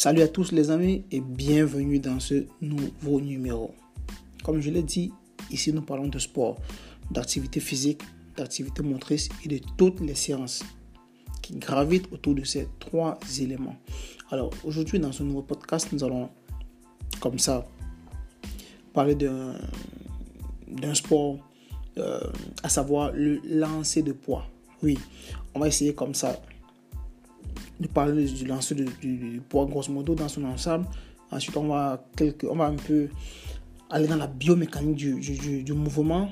Salut à tous les amis et bienvenue dans ce nouveau numéro. Comme je l'ai dit, ici nous parlons de sport, d'activité physique, d'activité motrice et de toutes les sciences qui gravitent autour de ces trois éléments. Alors aujourd'hui dans ce nouveau podcast, nous allons comme ça parler d'un sport, euh, à savoir le lancer de poids. Oui, on va essayer comme ça de parler du lancer du, poids grosso modo dans son ensemble. Ensuite, on va, quelques, on va un peu aller dans la biomécanique du, du, mouvement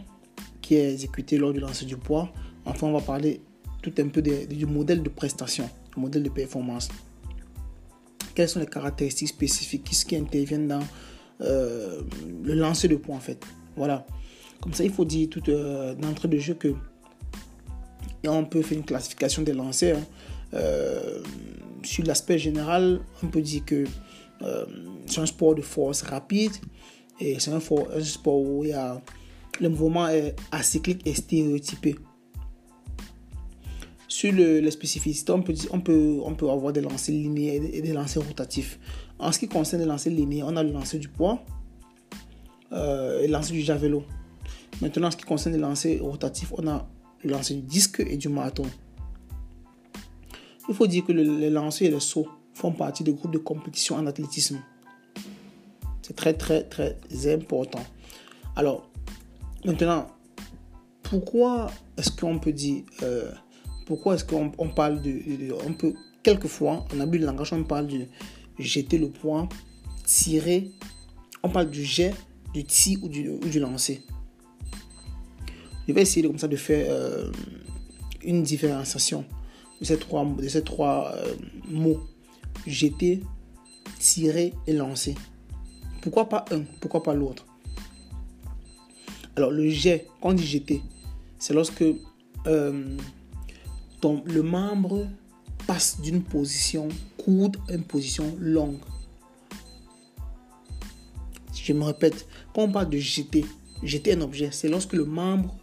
qui est exécuté lors du lancer du poids. Enfin, on va parler tout un peu du modèle de prestation, du modèle de performance. Quelles sont les caractéristiques spécifiques qui interviennent dans euh, le lancer de poids en fait? Voilà. Comme ça, il faut dire tout euh, d'entrée de jeu que on peut faire une classification des lancers. Hein. Euh, sur l'aspect général, on peut dire que euh, c'est un sport de force rapide et c'est un, sport où il y a, le mouvement est acyclique et stéréotypé. Sur le, les spécificités, on peut, on peut avoir des lancers linéaires et des lancers rotatifs. En ce qui concerne les lancers linéaires, on a le lancer du poids euh, et le lancer du javelot. Maintenant, en ce qui concerne les lancers rotatifs, on a le lancer du disque et du marathon. Il faut dire que les lancers et les sauts font partie des groupes de compétition en athlétisme. C'est très, très, très important. Alors, maintenant, pourquoi est-ce qu'on peut dire, euh, pourquoi est-ce qu'on parle de, on peut, quelquefois, en abus de langage, on parle de jeter le poing, tirer, on parle du jet, du tir ou du, ou du lancer. Je vais essayer comme ça de faire euh, une différenciation de ces trois, de ces trois euh, mots. Jeter, tirer et lancer. Pourquoi pas un Pourquoi pas l'autre? Alors le jet, quand on dit jeter, c'est lorsque euh, le membre passe d'une position courte à une position longue. Je me répète, quand on parle de jeter, jeter un objet, c'est lorsque le membre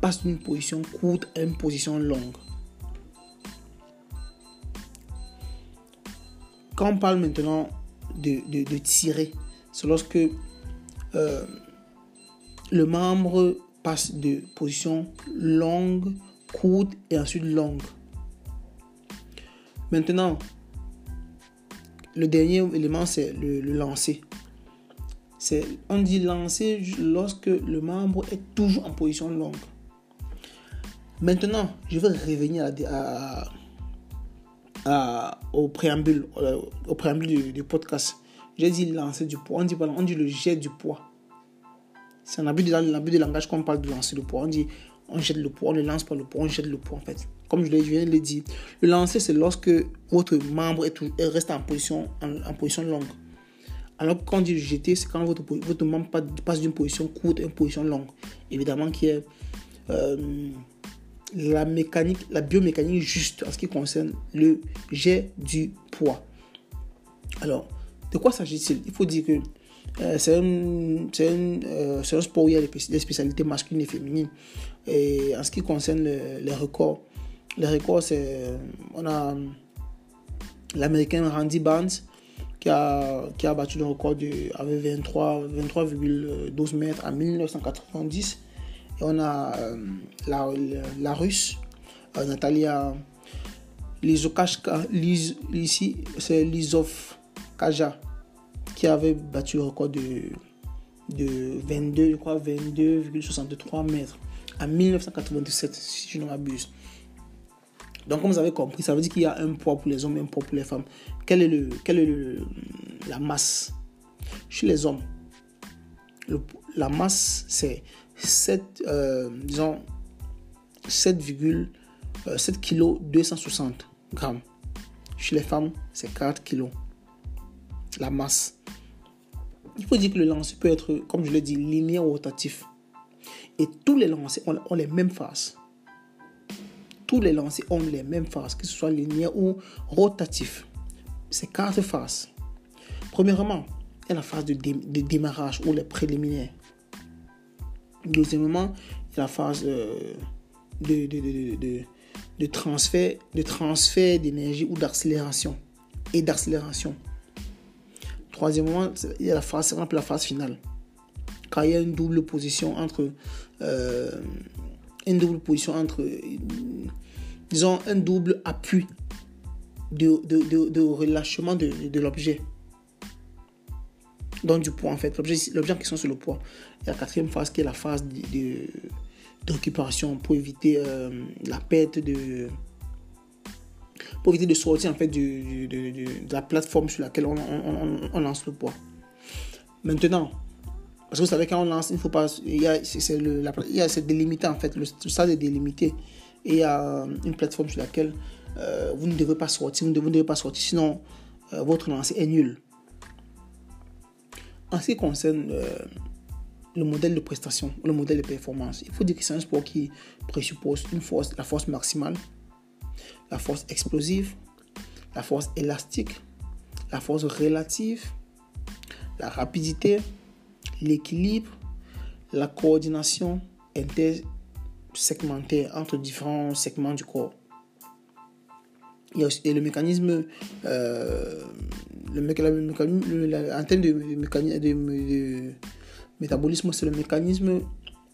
passe d'une position courte à une position longue. Quand on parle maintenant de, tirer, c'est lorsque euh, le membre passe de position longue, courte et ensuite longue. Maintenant, le dernier élément, c'est le, lancer. On dit lancer lorsque le membre est toujours en position longue. Maintenant, je vais revenir à, au préambule, euh, au préambule du, podcast. J'ai dit lancer du poids. On dit, on dit le jet du poids. C'est un abus de, l'abus de langage qu'on parle de lancer le poids. On dit on jette le poids, on ne lance pas le poids, on jette le poids en fait. Comme je viens de le dire, le lancer c'est lorsque votre membre est, reste en position, en, position longue. Alors quand on dit jeter, c'est quand votre, votre membre passe d'une position courte à une position longue. Évidemment qui est euh, la mécanique, la biomécanique juste en ce qui concerne le jet du poids. Alors, de quoi s'agit-il? Il faut dire que euh, c'est un, euh, un, sport où il y a des spécialités masculines et féminines. Et en ce qui concerne les records, les records, c'est. On a l'américain Randy Barnes qui a, qui a battu le record de, avec 23,12 23, mètres en 1990. Et on a euh, la, russe, euh, Natalia Lizokashka, Liz, ici, c'est Lizov Kaja, qui avait battu le record de, de 22, je crois, 22,63 mètres en 1997, si je ne m'abuse. Donc, comme vous avez compris, ça veut dire qu'il y a un poids pour les hommes et un poids pour les femmes. Quelle est, le, quelle est le, la masse Chez les hommes, la masse, c'est 7, euh, disons, 7,7 kg 260 grammes. Chez les femmes, c'est 4 kg. La masse. Il faut dire que le lancer peut être, comme je l'ai dit, linéaire ou rotatif. Et tous les lancers ont, les mêmes faces. Tous les lancers ont les mêmes faces, que ce soit linéaire ou rotatif. C'est quatre faces. Premièrement, a la phase de, démarrage ou les préliminaires. Deuxièmement, il y a la phase euh, de, transfert de transfert d'énergie ou d'accélération. et d'accélération. Troisièmement, il y a la phase, la phase finale. Car il y a une double position entre, euh, une double position entre, disons, un double appui de, relâchement de l'objet. Donc du poids en fait. L'objet en question c'est le poids. Et la quatrième phase qui est la phase de, de récupération pour éviter euh, la perte de pour éviter de sortir en fait de, de, la plateforme sur laquelle on, lance le poids. Maintenant, parce que vous savez quand on lance, il faut pas, il y a, c'est délimité en fait, le, stade est délimité et il y a une plateforme sur laquelle euh, vous ne devez pas sortir, vous ne devez, pas sortir, sinon euh, votre lancer est nul. En ce qui concerne le modèle de prestation, le modèle de performance. Il faut dire que c'est un sport qui présuppose une force, la force maximale, la force explosive, la force élastique, la force relative, la rapidité, l'équilibre, la coordination intersegmentaire entre différents segments du corps. Il y a aussi le mécanisme, euh, le, termes de, mécanisme, de métabolisme, c'est le mécanisme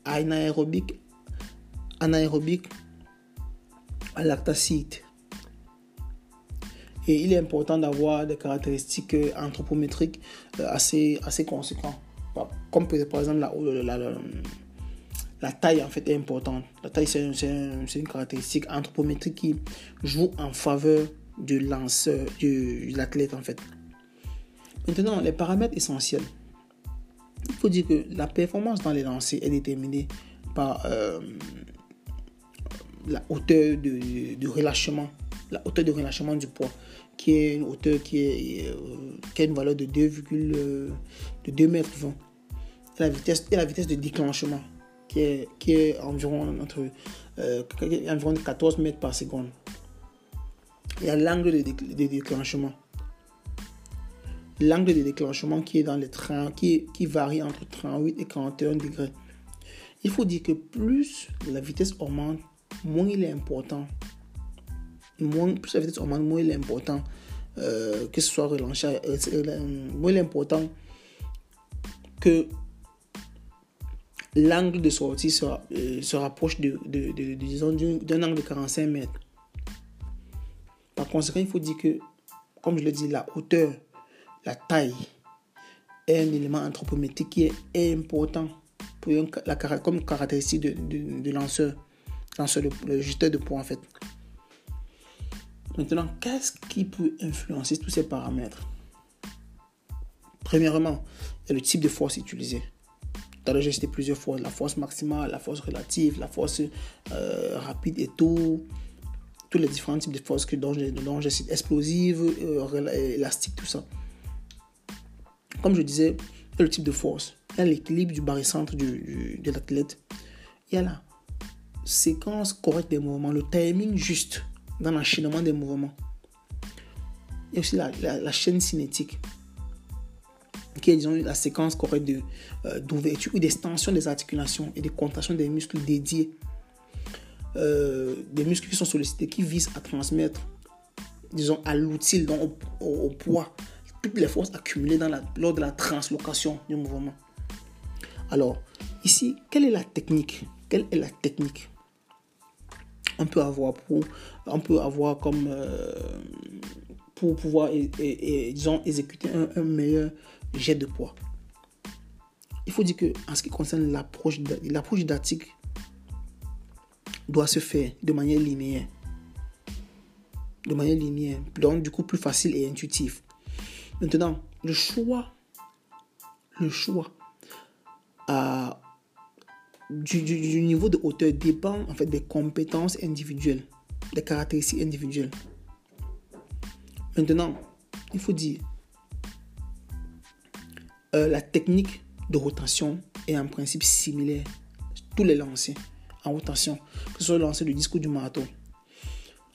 anaérobique, anaérobique à lactacide. Et il est important d'avoir des caractéristiques anthropométriques euh, assez, assez conséquentes. Comme par exemple la, la, la, taille en fait est importante. La taille c'est une caractéristique anthropométrique qui joue en faveur du lanceur, de l'athlète en fait. Maintenant, les paramètres essentiels il faut dire que la performance dans les lancers est déterminée par euh, la hauteur de, relâchement, la hauteur de relâchement du poids, qui est une hauteur qui, est, euh, qui a une valeur de 2, euh, de 2 mètres 20. Et la vitesse, et la vitesse de déclenchement, qui est, qui est environ, entre, environ 14 mètres par seconde. Il y a l'angle de déclenchement l'angle de déclenchement qui est dans les trains, qui, qui varie entre 38 et 41 degrés. Il faut dire que plus la vitesse augmente, moins il est important. Moins, plus la vitesse augmente, moins il est important euh, que ce soit relancé. Euh, euh, moins il est important que l'angle de sortie se, rapproche de, de, de, d'un angle de 45 mètres. Par conséquent, il faut dire que, comme je l'ai dit, la hauteur la taille est un élément anthropométrique qui est important pour la, comme caractéristique de, lanceur, lanceur de, le de poids en fait. Maintenant, qu'est-ce qui peut influencer tous ces paramètres? Premièrement, le type de force utilisée. Tout à l'heure, j'ai cité plusieurs fois la force maximale, la force relative, la force euh, rapide et tout. Tous les différents types de forces que, dont j'ai cité, explosive, euh, élastique, tout ça comme je disais, il y a le type de force, il y a l'équilibre du barycentre de l'athlète, il y a la séquence correcte des mouvements, le timing juste dans l'enchaînement des mouvements. Il y a aussi la, chaîne cinétique, qui est la séquence correcte euh, d'ouverture ou d'extension des articulations et de contraction des muscles dédiés. Euh, des muscles qui sont sollicités, qui visent à transmettre, disons, à l'outil, au, au, poids, toutes les forces accumulées lors de la translocation du mouvement. Alors, ici, quelle est la technique? Quelle est la technique? On peut avoir pour, on peut avoir comme euh, pour pouvoir disons, exécuter un, meilleur jet de poids. Il faut dire que en ce qui concerne l'approche l'approche didactique doit se faire de manière linéaire. De manière linéaire. Donc du coup plus facile et intuitif. Maintenant, le choix, le choix du, niveau de hauteur dépend en fait des compétences individuelles, des caractéristiques individuelles. Maintenant, il faut dire, euh, la technique de rotation est en principe similaire. Tous les lancers en rotation, que ce soit le lancer du disque ou du marteau.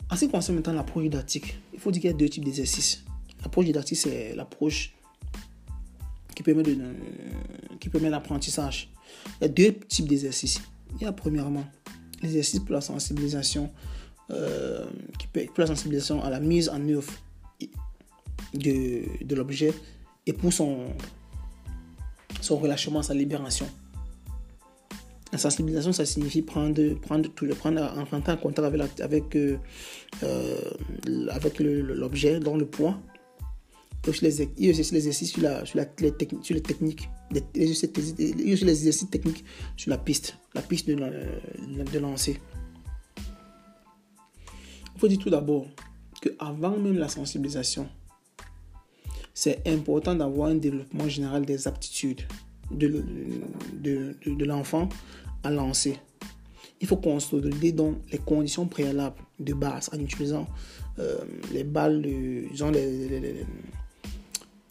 En ce qui concerne maintenant l'approche didactique, il faut dire qu'il y a deux types d'exercices. L'approche didactique, c'est l'approche qui permet, l'apprentissage. Il y a deux types d'exercices. Il y a premièrement l'exercice pour la sensibilisation, euh, qui peut, pour la à la mise en œuvre de, l'objet et pour son, son relâchement, sa libération. La sensibilisation, ça signifie prendre, prendre tout le prendre en contact avec, avec, euh, euh, avec l'objet, dans le poids. Aussi les, les exercices sur, la, sur, la, les, techniques, sur les techniques. Les, les exercices techniques sur la piste, la piste de, de lancer. Il faut dire tout d'abord qu'avant même la sensibilisation, c'est important d'avoir un développement général des aptitudes de, de, de, l'enfant à lancer. Il faut consolider donc les conditions préalables de base en utilisant euh, les balles genre les,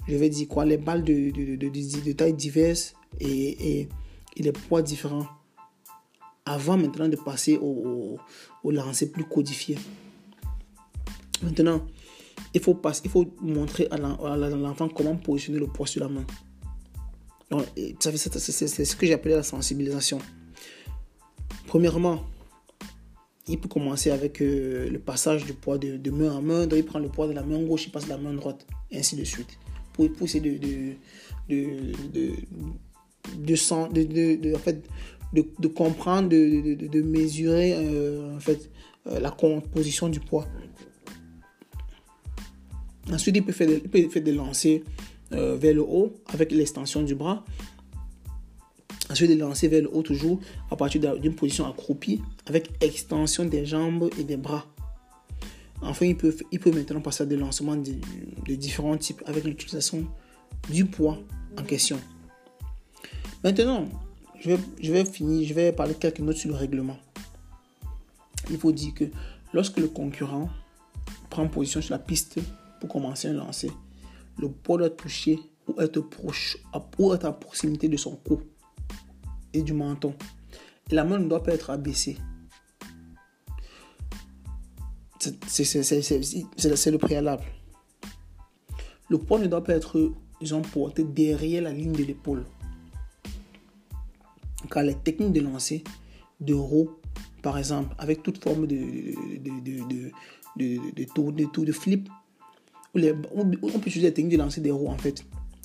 je vais dire quoi, les balles de, de, de tailles diverses et, et, les poids différents avant maintenant de passer au, au, lancer plus codifié. Maintenant, il faut, passer, il faut montrer à l'enfant comment positionner le poids sur la main. C'est ce que j'appelais la sensibilisation. Premièrement, il peut commencer avec euh, le passage du poids de, main à main. Donc, il prend le poids de la main gauche, il passe la main droite, et ainsi de suite. Pour, pousser essayer de, de, de, de, en fait, de, comprendre, de, mesurer euh, en fait, euh, la composition du poids. Ensuite, il peut faire des, peut faire des lancers euh, vers le haut avec l'extension du bras. Ensuite, de lancer vers le haut toujours à partir d'une position accroupie avec extension des jambes et des bras. Enfin, il peut, maintenant passer à des lancements de, différents types avec l'utilisation du poids en question. Maintenant, je vais, je vais finir, je vais parler quelques notes sur le règlement. Il faut dire que lorsque le concurrent prend position sur la piste pour commencer un lancer, le poids doit toucher ou être proche ou être à proximité de son cou et du menton. Et la main ne doit pas être abaissée. C'est le préalable. Le poids ne doit pas être, porté derrière la ligne de l'épaule. Car les techniques de lancer de roue, par exemple, avec toute forme de, de, de, de, tour, de, tour, de flip, on peut utiliser la technique de lancer des roues en fait,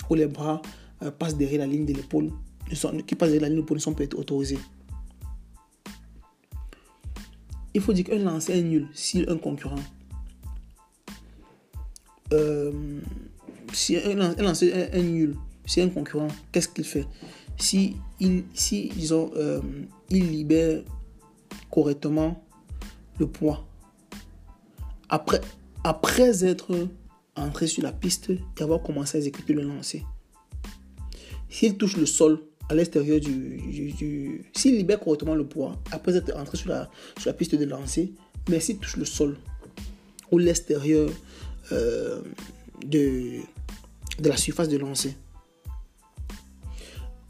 où les bras euh, passent derrière la ligne de l'épaule, qui passent derrière la ligne de l'épaule ne sont pas autorisés. Il faut dire qu'un lancer est nul si un concurrent. Euh, si un, lancer est, nul, si un concurrent, qu'est-ce qu'il fait? Si, il, disons, euh, il libère correctement le poids, après, après être entrer sur la piste et avoir commencé à exécuter le lancer. S'il touche le sol à l'extérieur du, S'il libère correctement le poids après être entré sur la, sur la piste de lancer, mais s'il touche le sol ou l'extérieur euh, de, de la surface de lancer,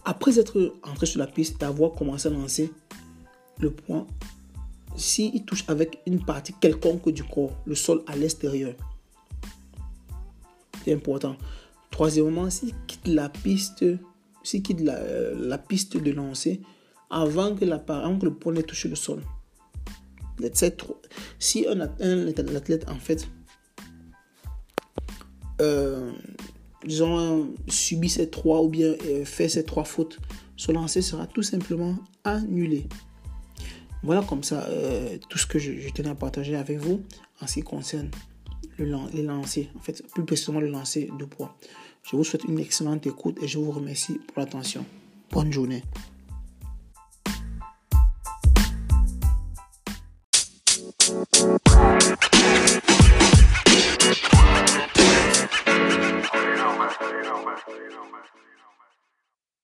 après être entré sur la piste et avoir commencé à lancer le point, s'il touche avec une partie quelconque du corps, le sol à l'extérieur, c'est important. Troisièmement, s'il quitte la piste, s'il quitte la, piste de lancer avant que, la, avant que le n'ait touché le sol. Si un, athlète, en fait, euh, disons, subit ces trois ou bien euh, fait ces trois fautes, son lancer sera tout simplement annulé. Voilà comme ça euh, tout ce que je, je, tenais à partager avec vous en ce qui concerne le, les lancers, en fait, plus précisément le lancer de poids. Je vous souhaite une excellente écoute et je vous remercie pour l'attention. Bonne journée.